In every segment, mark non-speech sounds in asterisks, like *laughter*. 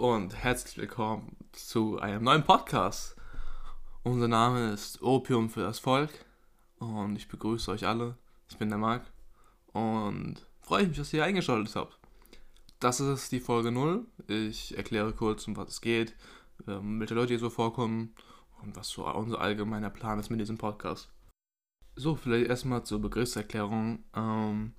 und herzlich willkommen zu einem neuen Podcast. Unser Name ist Opium für das Volk und ich begrüße euch alle. Ich bin der Marc und freue mich, dass ihr eingeschaltet habt. Das ist die Folge 0. Ich erkläre kurz, um was es geht, ähm, welche Leute hier so vorkommen und was so unser allgemeiner Plan ist mit diesem Podcast. So, vielleicht erstmal zur Begriffserklärung. Ähm,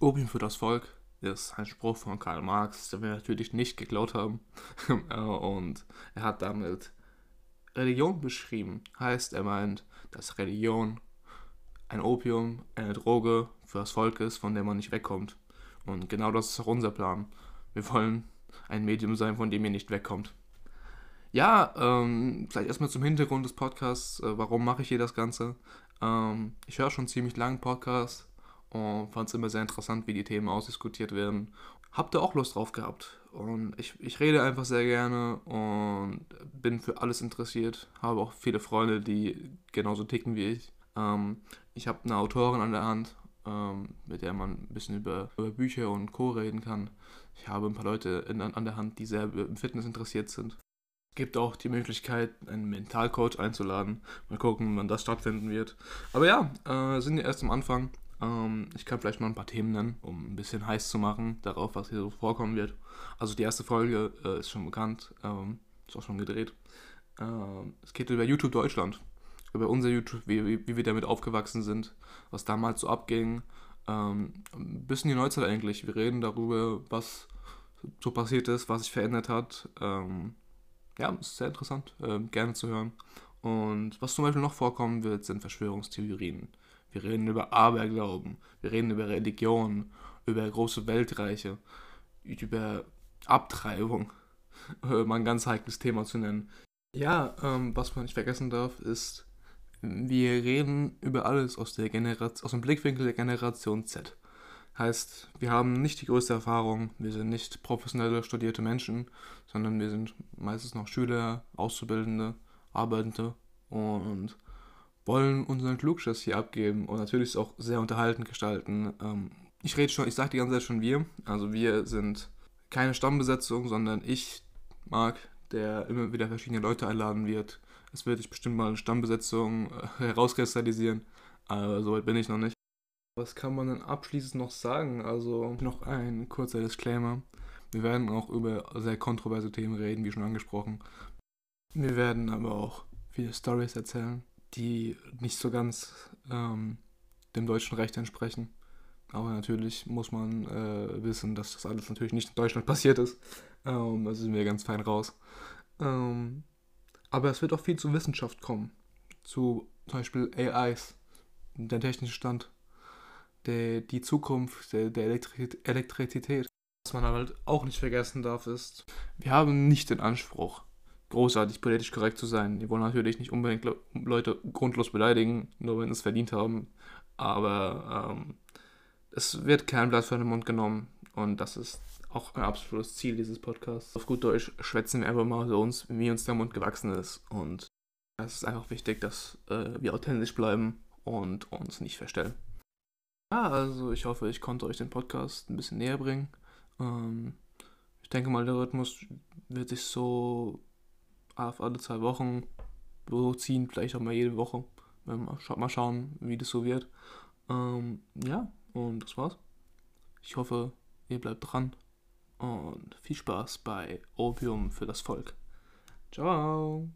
Opium für das Volk ist ein Spruch von Karl Marx, den wir natürlich nicht geklaut haben. *laughs* Äh, und er hat damit Religion beschrieben. Heißt, er meint, dass Religion ein Opium, eine Droge für das Volk ist, von der man nicht wegkommt. Und genau das ist auch unser Plan. Wir wollen ein Medium sein, von dem ihr nicht wegkommt. Ja, ähm, vielleicht erstmal zum Hintergrund des Podcasts. Äh, warum mache ich hier das Ganze? Ähm, ich höre schon ziemlich lange Podcasts und fand es immer sehr interessant, wie die Themen ausdiskutiert werden. Habt ihr auch Lust drauf gehabt? Und ich, ich rede einfach sehr gerne und bin für alles interessiert. Habe auch viele Freunde, die genauso ticken wie ich. Ähm, ich habe eine Autorin an der Hand, ähm, mit der man ein bisschen über, über Bücher und Co. reden kann. Ich habe ein paar Leute in, an der Hand, die sehr im Fitness interessiert sind. Es gibt auch die Möglichkeit, einen Mentalcoach einzuladen. Mal gucken, wann das stattfinden wird. Aber ja, äh, sind ja erst am Anfang. Ähm, ich kann vielleicht mal ein paar Themen nennen, um ein bisschen heiß zu machen darauf, was hier so vorkommen wird. Also die erste Folge äh, ist schon bekannt, ähm, ist auch schon gedreht. Ähm, es geht über YouTube Deutschland, über unser YouTube, wie, wie, wir damit aufgewachsen sind, was damals so abging. Ähm, ein bisschen die Neuzeit eigentlich. Wir reden darüber, was so passiert ist, was sich verändert hat. Ähm, ja, ist sehr interessant, äh, gerne zu hören. Und was zum Beispiel noch vorkommen wird, sind Verschwörungstheorien. Wir reden über Aberglauben, wir reden über Religion, über große Weltreiche, über Abtreibung, *laughs* um ein ganz heikles Thema zu nennen. Ja, ähm, was man nicht vergessen darf, ist, wir reden über alles aus, der Generation, aus dem Blickwinkel der Generation Z. Heißt, wir haben nicht die größte Erfahrung, wir sind nicht professionelle, studierte Menschen, sondern wir sind meistens noch Schüler, Auszubildende, Arbeitende und wollen unseren Klugschiss hier abgeben und natürlich auch sehr unterhaltend gestalten. Ähm, ich rede schon, ich sage die ganze Zeit schon wir. Also wir sind keine Stammbesetzung, sondern ich, Marc, der immer wieder verschiedene Leute einladen wird. Es wird sich bestimmt mal eine Stammbesetzung äh, herauskristallisieren, aber soweit bin ich noch nicht. Was kann man denn abschließend noch sagen? Also noch ein kurzer Disclaimer. Wir werden auch über sehr kontroverse Themen reden, wie schon angesprochen. Wir werden aber auch viele Stories erzählen die nicht so ganz ähm, dem deutschen Recht entsprechen. Aber natürlich muss man äh, wissen, dass das alles natürlich nicht in Deutschland *laughs* passiert ist. Ähm, da sind wir ganz fein raus. Ähm, aber es wird auch viel zu Wissenschaft kommen. Zu zum Beispiel AIs, der technische Stand, der, die Zukunft der, der Elektri Elektrizität. Was man halt auch nicht vergessen darf, ist, wir haben nicht den Anspruch, großartig politisch korrekt zu sein. Die wollen natürlich nicht unbedingt Leute grundlos beleidigen, nur wenn sie es verdient haben. Aber ähm, es wird kein Blatt von den Mund genommen und das ist auch ein absolutes Ziel dieses Podcasts. Auf gut Deutsch schwätzen wir einfach mal so uns, wie uns der Mund gewachsen ist. Und es ist einfach wichtig, dass äh, wir authentisch bleiben und uns nicht verstellen. Ja, also ich hoffe, ich konnte euch den Podcast ein bisschen näher bringen. Ähm, ich denke mal, der Rhythmus wird sich so alle zwei Wochen ziehen, vielleicht auch mal jede Woche. Mal schauen, wie das so wird. Ähm, ja, und das war's. Ich hoffe, ihr bleibt dran und viel Spaß bei Opium für das Volk. Ciao.